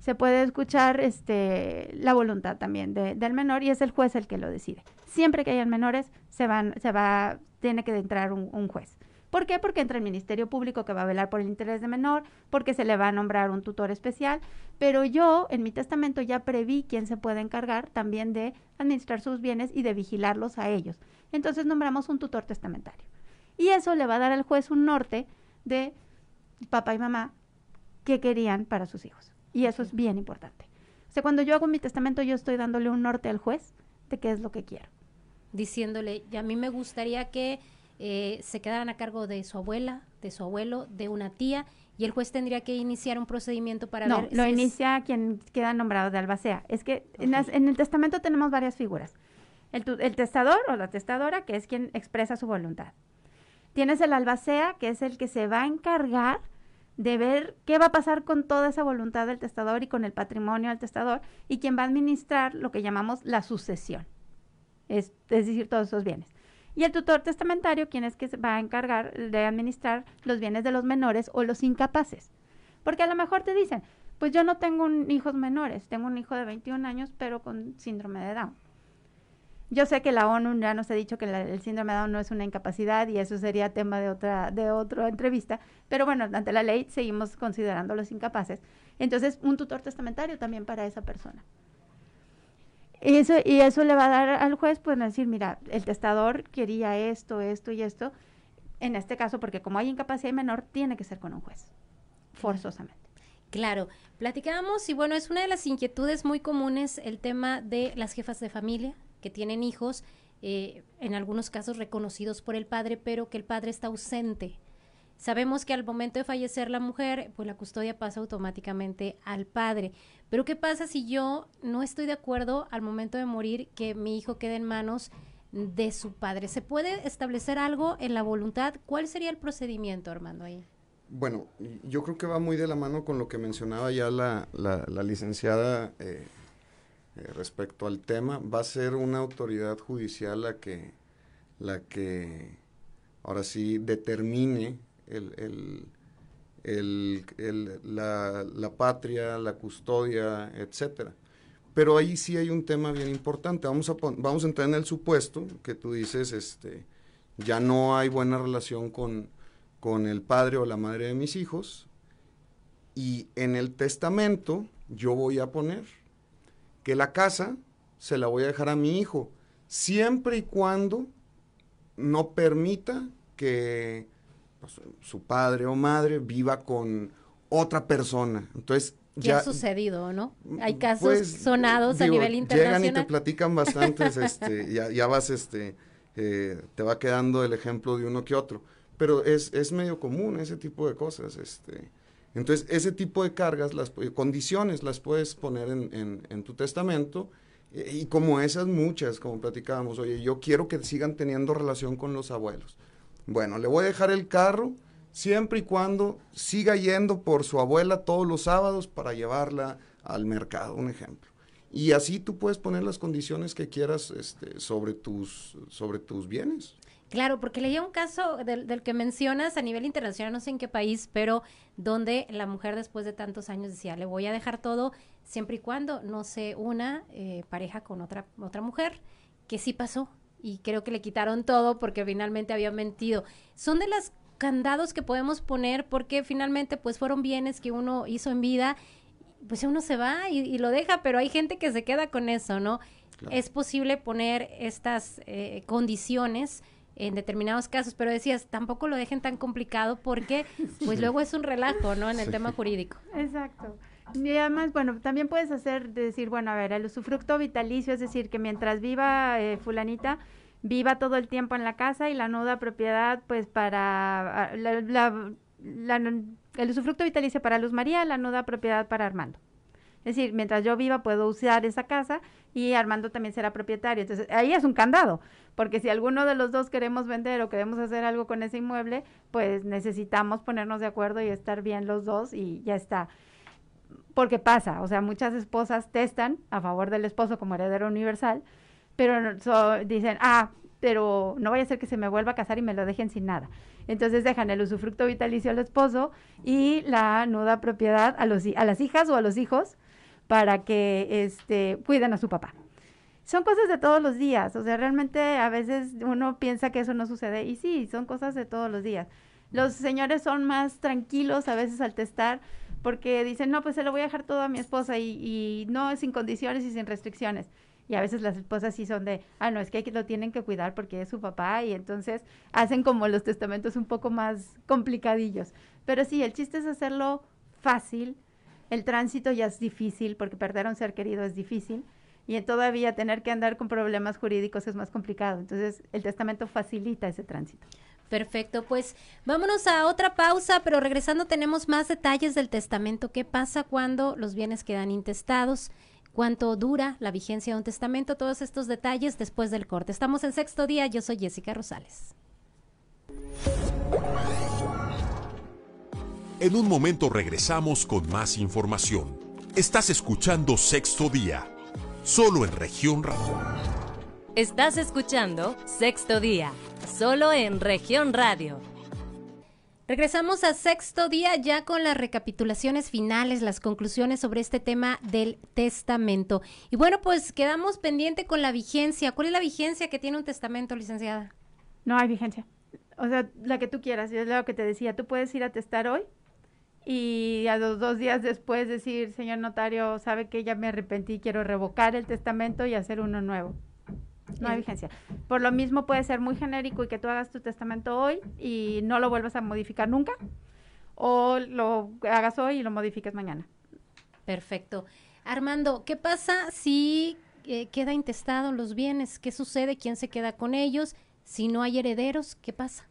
se puede escuchar este, la voluntad también del menor y es el juez el que lo decide. Siempre que hayan menores, se, van, se va, tiene que entrar un juez. ¿Por qué? Porque entra el Ministerio Público que va a velar por el interés de menor, porque se le va a nombrar un tutor especial, pero yo en mi testamento ya preví quién se puede encargar también de administrar sus bienes y de vigilarlos a ellos. Entonces nombramos un tutor testamentario. Y eso le va a dar al juez un norte de papá y mamá que querían para sus hijos. Y eso es bien importante. O sea, cuando yo hago mi testamento, yo estoy dándole un norte al juez de qué es lo que quiero. Diciéndole, y a mí me gustaría que eh, se quedaran a cargo de su abuela, de su abuelo, de una tía, y el juez tendría que iniciar un procedimiento para no, lo inicia quien queda nombrado de albacea. Es que en, el testamento tenemos varias figuras. El, el, testador o la testadora, que es quien expresa su voluntad. Tienes el albacea, que es el que se va a encargar de ver qué va a pasar con toda esa voluntad del testador y con el patrimonio del testador, y quien va a administrar lo que llamamos la sucesión, es, es decir, todos esos bienes y el tutor testamentario, quien es que se va a encargar de administrar los bienes de los menores o los incapaces. Porque a lo mejor te dicen, pues yo no tengo hijos menores, tengo un hijo de 21 años, pero con síndrome de Down. Yo sé que la ONU ya nos ha dicho que el síndrome de Down no es una incapacidad y eso sería tema de otra, de entrevista, pero bueno, ante la ley seguimos considerando los incapaces. Entonces, un tutor testamentario también para esa persona. Y eso, y eso le va a dar al juez, pues, decir, mira, el testador quería esto, esto y esto. En este caso, porque como hay incapacidad menor, tiene que ser con un juez, forzosamente. Claro, platicábamos y bueno, es una de las inquietudes muy comunes el tema de las jefas de familia que tienen hijos, eh, en algunos casos reconocidos por el padre, pero que el padre está ausente. Sabemos que al momento de fallecer la mujer, pues la custodia pasa automáticamente al padre. Pero ¿qué pasa si yo no estoy de acuerdo al momento de morir que mi hijo quede en manos de su padre? ¿Se puede establecer algo en la voluntad? ¿Cuál sería el procedimiento, Armando, ahí? Bueno, yo creo que va muy de la mano con lo que mencionaba ya la, la, licenciada eh, eh, respecto al tema. Va a ser una autoridad judicial la que, la que ahora sí determine el, la, patria, la custodia, etcétera. Pero ahí sí hay un tema bien importante. Vamos a, vamos a entrar en el supuesto que tú dices, este, ya no hay buena relación con, con el padre o la madre de mis hijos. Y en el testamento yo voy a poner que la casa se la voy a dejar a mi hijo, siempre y cuando no permita que pues, su padre o madre viva con otra persona. Entonces, ya, ha sucedido, ¿no? Hay casos pues, sonados a nivel internacional. Llegan y te platican bastantes, este, ya, ya, vas, este, eh, te va quedando el ejemplo de uno que otro. Pero es, es medio común ese tipo de cosas, este. Entonces, ese tipo de cargas, las condiciones las puedes poner en, tu testamento eh, y como esas muchas, como platicábamos, oye, yo quiero que sigan teniendo relación con los abuelos. Bueno, le voy a dejar el carro siempre y cuando siga yendo por su abuela todos los sábados para llevarla al mercado, un ejemplo. Y así tú puedes poner las condiciones que quieras este, sobre, tus, sobre tus bienes. Claro, porque leía un caso del, que mencionas a nivel internacional, no sé en qué país, pero donde la mujer después de tantos años decía, le voy a dejar todo siempre y cuando no se una eh, pareja con otra, otra mujer, que sí pasó. Y creo que le quitaron todo porque finalmente había mentido. Son de las candados que podemos poner porque finalmente pues fueron bienes que uno hizo en vida, pues uno se va y, lo deja, pero hay gente que se queda con eso, ¿no? Es posible poner estas eh, condiciones en determinados casos, pero decías, tampoco lo dejen tan complicado porque pues luego es un relajo, ¿no? En el tema jurídico. Exacto. Y además, bueno, también puedes hacer, decir, bueno, a ver, el usufructo vitalicio, es decir, que mientras viva eh, fulanita, viva todo el tiempo en la casa y la nuda propiedad, pues para, ah, la, el usufructo vitalicio para Luz María, la nuda propiedad para Armando. Es decir, mientras yo viva puedo usar esa casa y Armando también será propietario. Entonces, ahí es un candado, porque si alguno de los dos queremos vender o queremos hacer algo con ese inmueble, pues necesitamos ponernos de acuerdo y estar bien los dos y ya está. Porque pasa, o sea, muchas esposas testan a favor del esposo como heredero universal, pero dicen, ah, pero no vaya a ser que se me vuelva a casar y me lo dejen sin nada. Entonces dejan el usufructo vitalicio al esposo y la nuda propiedad a, los, a las hijas o a los hijos para que este, cuiden a su papá. Son cosas de todos los días, o sea, realmente a veces uno piensa que eso no sucede y sí, son cosas de todos los días. Los señores son más tranquilos a veces al testar porque dicen, no, pues se lo voy a dejar todo a mi esposa y, no sin condiciones y sin restricciones. Y a veces las esposas sí son de, ah, no, es que lo tienen que cuidar porque es su papá y entonces hacen como los testamentos un poco más complicadillos. Pero sí, el chiste es hacerlo fácil, el tránsito ya es difícil porque perder a un ser querido es difícil y todavía tener que andar con problemas jurídicos es más complicado. Entonces, el testamento facilita ese tránsito. Perfecto, pues vámonos a otra pausa, pero regresando tenemos más detalles del testamento. ¿Qué pasa cuando los bienes quedan intestados? ¿Cuánto dura la vigencia de un testamento? Todos estos detalles después del corte. Estamos en sexto día, yo soy Jessica Rosales. En un momento regresamos con más información. Estás escuchando Sexto Día, solo en región radio. Estás escuchando Sexto Día, solo en región radio. Regresamos a sexto día ya con las recapitulaciones finales, las conclusiones sobre este tema del testamento. Y bueno, pues quedamos pendiente con la vigencia. ¿Cuál es la vigencia que tiene un testamento, licenciada? No hay vigencia. O sea, la que tú quieras, es lo que te decía. Tú puedes ir a testar hoy y a los dos días después decir, señor notario, sabe que ya me arrepentí, quiero revocar el testamento y hacer uno nuevo. No hay vigencia. Por lo mismo puede ser muy genérico y que tú hagas tu testamento hoy y no lo vuelvas a modificar nunca, o lo hagas hoy y lo modifiques mañana. Perfecto. Armando, ¿qué pasa si eh, queda intestado los bienes? ¿Qué sucede? ¿Quién se queda con ellos? Si no hay herederos, ¿qué pasa?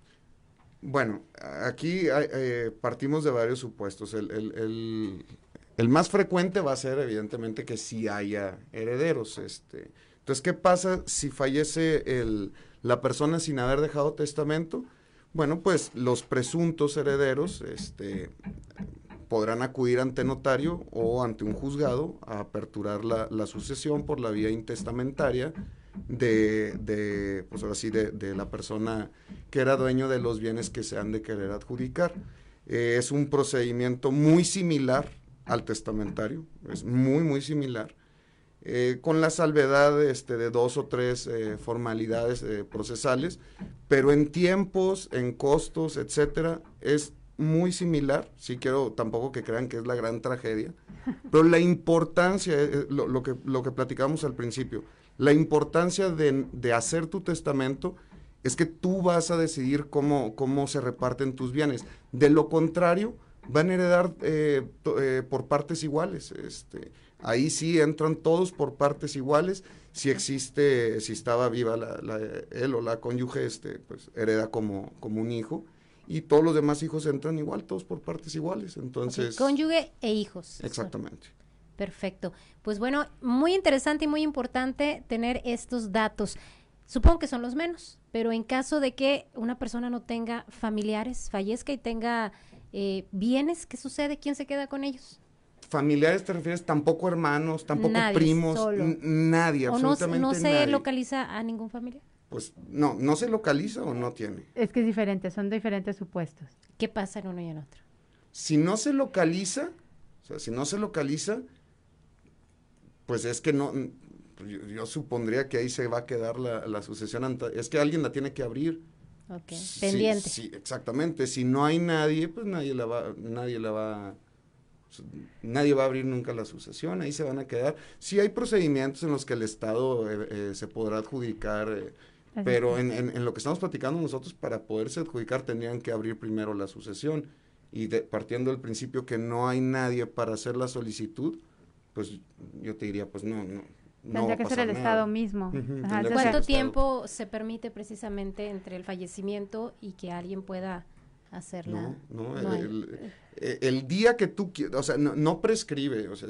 Bueno, aquí eh, partimos de varios supuestos. El, más frecuente va a ser, evidentemente, que sí haya herederos. Este, entonces, ¿qué pasa si fallece la persona sin haber dejado testamento? Bueno, pues los presuntos herederos este, podrán acudir ante notario o ante un juzgado a aperturar la, sucesión por la vía intestamentaria pues de, la persona que era dueño de los bienes que se han de querer adjudicar. Eh, es un procedimiento muy similar al testamentario, es muy, muy similar, eh, con la salvedad este, de dos o tres eh, formalidades procesales, pero en tiempos, en costos, etcétera, es muy similar, sí quiero tampoco que crean que es la gran tragedia, pero la importancia, lo, lo, que, lo que platicamos al principio, la importancia de, hacer tu testamento es que tú vas a decidir cómo, cómo se reparten tus bienes. De lo contrario, van a heredar eh, eh, por partes iguales. Este, ahí sí entran todos por partes iguales. Si existe, si estaba viva la, él o la cónyuge, este, pues hereda como, como un hijo. y todos los demás hijos entran igual, todos por partes iguales. Entonces, cónyuge e hijos. exactamente. Perfecto. Pues bueno, muy interesante y muy importante tener estos datos. Supongo que son los menos, pero en caso de que una persona no tenga familiares, fallezca y tenga eh, bienes, ¿qué sucede? ¿Quién se queda con ellos? Familiares te refieres, tampoco hermanos, tampoco Nadie, primos, nadie, ¿O no, absolutamente no se nadie. localiza a ningún familiar? Pues no, no se localiza o no tiene. Es que es diferente, son diferentes supuestos. ¿Qué pasa en uno y en otro? Si no se localiza, o sea, si no se localiza, pues es que no, yo, yo supondría que ahí se va a quedar la, la sucesión, anta- es que alguien la tiene que abrir. Ok, Sí, pendiente. Sí, exactamente. Si no hay nadie, pues nadie la va, nadie la va, nadie va a abrir nunca la sucesión, ahí se van a quedar. Sí hay procedimientos en los que el Estado eh, eh, se podrá adjudicar, eh, pero en, en- en lo que estamos platicando nosotros, para poderse adjudicar tendrían que abrir primero la sucesión. Y de- partiendo del principio que no hay nadie para hacer la solicitud, pues yo te diría, pues no, no. no va Tendría que ser el nada. Estado mismo. Ajá, entonces- ser ¿Cuánto el Estado. tiempo se permite precisamente entre el fallecimiento y que alguien pueda hacerla? No, no, No hay. el, eh, el día que tú quieras, o sea, no, prescribe, o sea,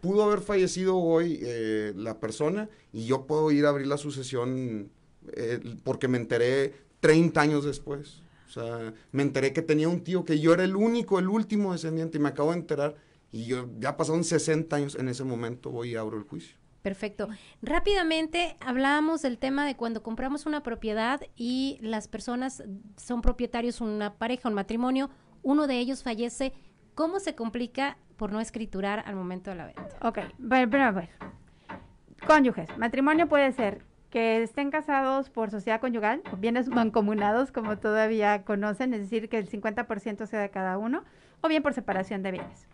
pudo haber fallecido hoy eh, la persona y yo puedo ir a abrir la sucesión eh, porque me enteré 30 años después. O sea, me enteré que tenía un tío que yo era el único, el último descendiente y me acabo de enterar y yo ya pasaron 60 años, en ese momento voy y abro el juicio. Perfecto. Rápidamente hablábamos del tema de cuando compramos una propiedad y las personas son propietarios, una pareja, un matrimonio, uno de ellos fallece. ¿Cómo se complica por no escriturar al momento de la venta? Ok, pero a ver. Cónyuges. Matrimonio puede ser que estén casados por sociedad conyugal, o bienes mancomunados, como todavía conocen, es decir, que el 50% sea de cada uno, o bien por separación de bienes.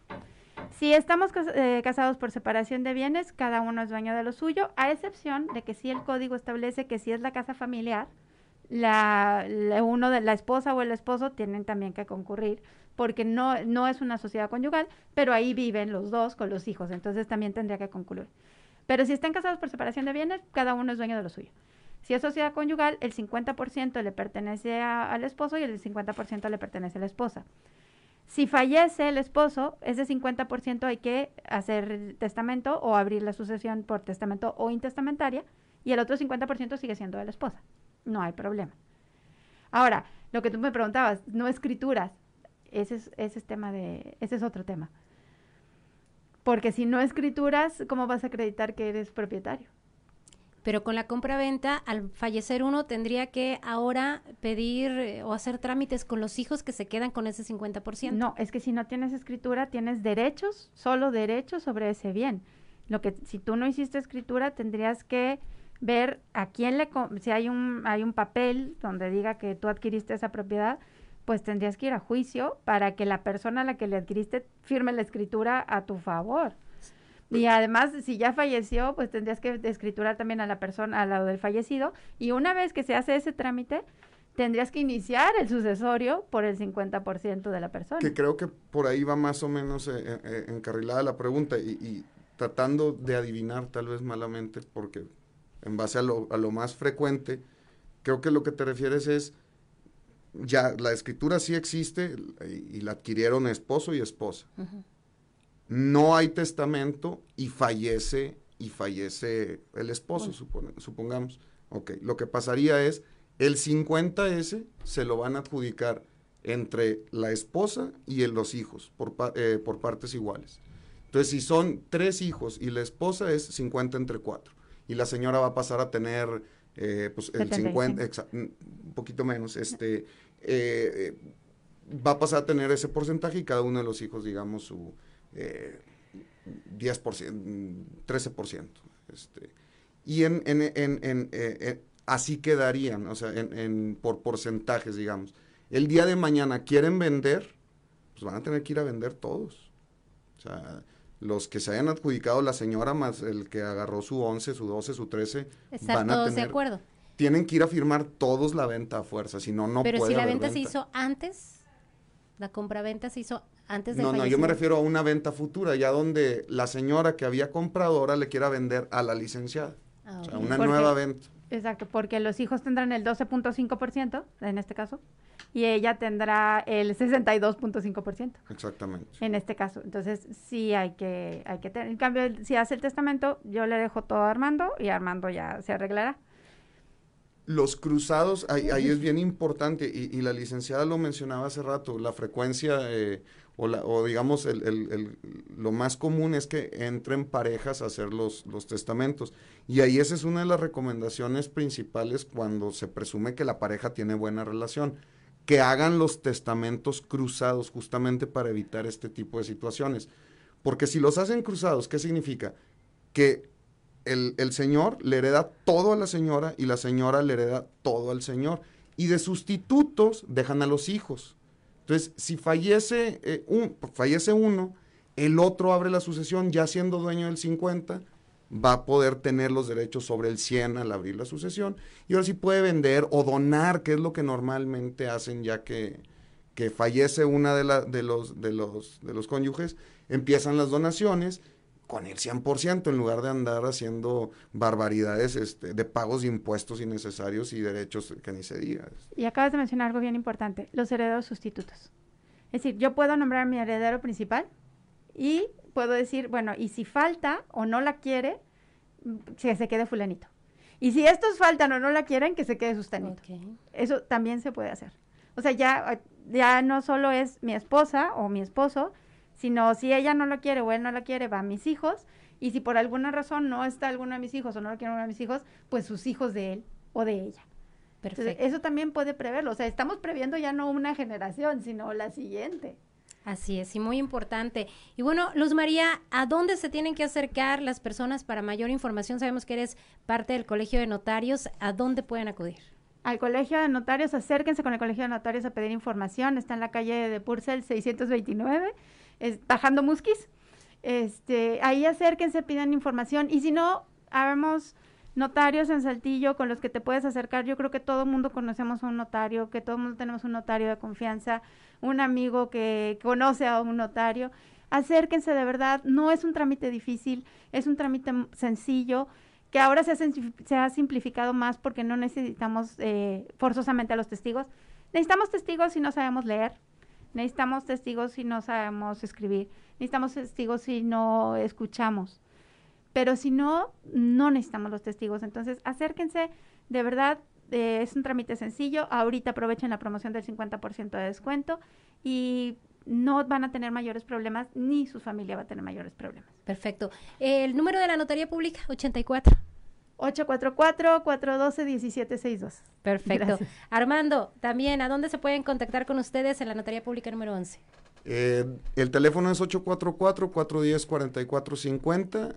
Si estamos eh, casados por separación de bienes, cada uno es dueño de lo suyo, a excepción de que si el código establece que si es la casa familiar, la, uno de la esposa o el esposo tienen también que concurrir porque no, no es una sociedad conyugal, pero ahí viven los dos con los hijos, entonces también tendría que concluir. Pero si están casados por separación de bienes, cada uno es dueño de lo suyo. Si es sociedad conyugal, el 50% le pertenece al esposo y el 50% le pertenece a la esposa. Si fallece el esposo, ese 50% hay que hacer testamento o abrir la sucesión por testamento o intestamentaria y el otro 50% sigue siendo de la esposa. No hay problema. Ahora, lo que tú me preguntabas, no escrituras, ese es, ese es tema de, ese es otro tema. Porque si no escrituras, ¿cómo vas a acreditar que eres propietario? Pero con la compra-venta, al fallecer uno, tendría que ahora pedir eh, o hacer trámites con los hijos que se quedan con ese 50%. No, es que si no tienes escritura, tienes derechos, solo derechos sobre ese bien. Lo que si tú no hiciste escritura, tendrías que ver a quién le si hay un hay un papel donde diga que tú adquiriste esa propiedad, pues tendrías que ir a juicio para que la persona a la que le adquiriste firme la escritura a tu favor. Y además, si ya falleció, pues tendrías que escriturar también a la persona, al lado del fallecido. Y una vez que se hace ese trámite, tendrías que iniciar el sucesorio por el 50% de la persona. Que creo que por ahí va más o menos eh, eh, eh, encarrilada la pregunta y tratando de adivinar tal vez malamente, porque en base a lo, a lo más frecuente, creo que lo que te refieres es, ya la escritura sí existe y, y la adquirieron esposo y esposa. No hay testamento y fallece y fallece el esposo, supone- supongamos. Ok, lo que pasaría es, el 50S se lo van a adjudicar entre la esposa y el- los hijos, por, eh, por partes iguales. Entonces, si son tres hijos y la esposa es 50 entre cuatro, y la señora va a pasar a tener eh, pues, el 75. 50, exa- un poquito menos, este, eh, eh, va a pasar a tener ese porcentaje y cada uno de los hijos, digamos, su eh, 10%, 13%. Este, y en, en, en, en, así quedarían, o sea, en, en- por porcentajes, digamos. El día de mañana quieren vender, pues van a tener que ir a vender todos. O sea, los que se hayan adjudicado la señora más el que agarró su 11, su 12, su 13, Estar van a todos de tener, acuerdo. tienen que ir a firmar todos la venta a fuerza, si no, no Pero puede si la haber venta, se hizo antes, la compra-venta se hizo antes del No, no, yo me refiero a una venta futura, ya donde la señora que había comprado ahora le quiera vender a la licenciada. Ah, O sea, una nueva venta. Exacto, porque los hijos tendrán el 12.5% en este caso y ella tendrá el 62.5%. Exactamente. En este caso. Entonces, sí hay que, hay que tener. En cambio, si hace el testamento, yo le dejo todo a Armando y Armando ya se arreglará. Los cruzados, ahí, ahí es bien importante, y, y, la licenciada lo mencionaba hace rato, la frecuencia eh, o, la, o, digamos el, el, el, lo más común es que entren parejas a hacer los, los testamentos. Y ahí esa es una de las recomendaciones principales cuando se presume que la pareja tiene buena relación que hagan los testamentos cruzados justamente para evitar este tipo de situaciones. Porque si los hacen cruzados, ¿qué significa? Que el, el, señor le hereda todo a la señora y la señora le hereda todo al señor. Y de sustitutos dejan a los hijos. Entonces, si fallece, eh, un, fallece uno, el otro abre la sucesión ya siendo dueño del 50 va a poder tener los derechos sobre el 100 al abrir la sucesión y ahora sí puede vender o donar, que es lo que normalmente hacen ya que, que fallece una de, la, de, los, de, los, de los cónyuges, empiezan las donaciones con el 100% en lugar de andar haciendo barbaridades este, de pagos de impuestos innecesarios y derechos que ni se diga. Y acabas de mencionar algo bien importante, los herederos sustitutos. Es decir, yo puedo nombrar mi heredero principal y puedo decir, bueno, y si falta o no la quiere, que se quede fulanito. Y si estos faltan o no la quieren, que se quede sustanito. Okay. Eso también se puede hacer. O sea, ya, ya no solo es mi esposa o mi esposo, sino si ella no lo quiere o él no la quiere, va a mis hijos. Y si por alguna razón no está alguno de mis hijos o no lo quiere uno de mis hijos, pues sus hijos de él o de ella. Perfecto. Entonces, eso también puede preverlo. O sea, estamos previendo ya no una generación, sino la siguiente. Así es, y muy importante. Y bueno, Luz María, ¿a dónde se tienen que acercar las personas para mayor información? Sabemos que eres parte del Colegio de Notarios. ¿A dónde pueden acudir? Al Colegio de Notarios, acérquense con el Colegio de Notarios a pedir información. Está en la calle de Purcell 629, es, bajando Musquis. Este, ahí acérquense, pidan información. Y si no, habemos notarios en Saltillo con los que te puedes acercar. Yo creo que todo el mundo conocemos a un notario, que todo el mundo tenemos un notario de confianza, un amigo que conoce a un notario. Acérquense de verdad, no es un trámite difícil, es un trámite sencillo que ahora se ha, simplificado más porque no necesitamos eh, forzosamente a los testigos. Necesitamos testigos si no sabemos leer, necesitamos testigos si no sabemos escribir, necesitamos testigos si no escuchamos pero si no, no necesitamos los testigos. Entonces, acérquense, de verdad, eh, es un trámite sencillo. Ahorita aprovechen la promoción del 50% de descuento y no van a tener mayores problemas, ni su familia va a tener mayores problemas. Perfecto. El número de la notaría pública, 84. 844-412-1762. Perfecto. Gracias. Armando, también, ¿a dónde se pueden contactar con ustedes en la notaría pública número 11? Eh, el teléfono es 844-410-4450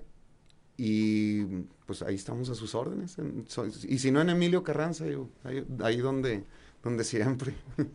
y pues ahí estamos a sus órdenes. y si no en Emilio Carranza, ahí, ahí donde donde siempre.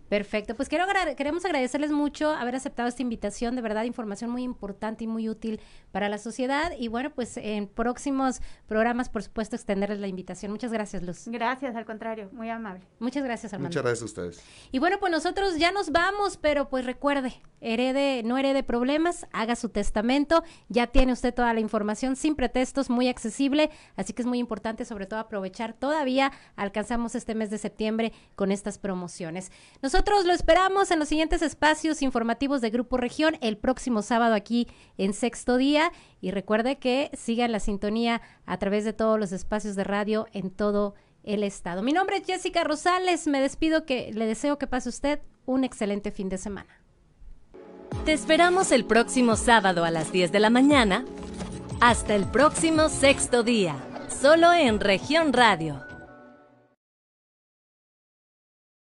Perfecto, pues quiero queremos agradecerles mucho haber aceptado esta invitación, de verdad información muy importante y muy útil para la sociedad y bueno, pues en próximos programas por supuesto extenderles la invitación. Muchas gracias, Luz. Gracias, al contrario, muy amable. Muchas gracias, Armando. Muchas gracias a ustedes. Y bueno, pues nosotros ya nos vamos, pero pues recuerde, herede, no herede problemas, haga su testamento, ya tiene usted toda la información sin pretextos, muy accesible, así que es muy importante sobre todo aprovechar, todavía alcanzamos este mes de septiembre con promociones. Nosotros lo esperamos en los siguientes espacios informativos de Grupo Región el próximo sábado aquí en Sexto Día y recuerde que sigan la sintonía a través de todos los espacios de radio en todo el estado. Mi nombre es Jessica Rosales, me despido que le deseo que pase usted un excelente fin de semana. Te esperamos el próximo sábado a las 10 de la mañana. Hasta el próximo sexto día, solo en región radio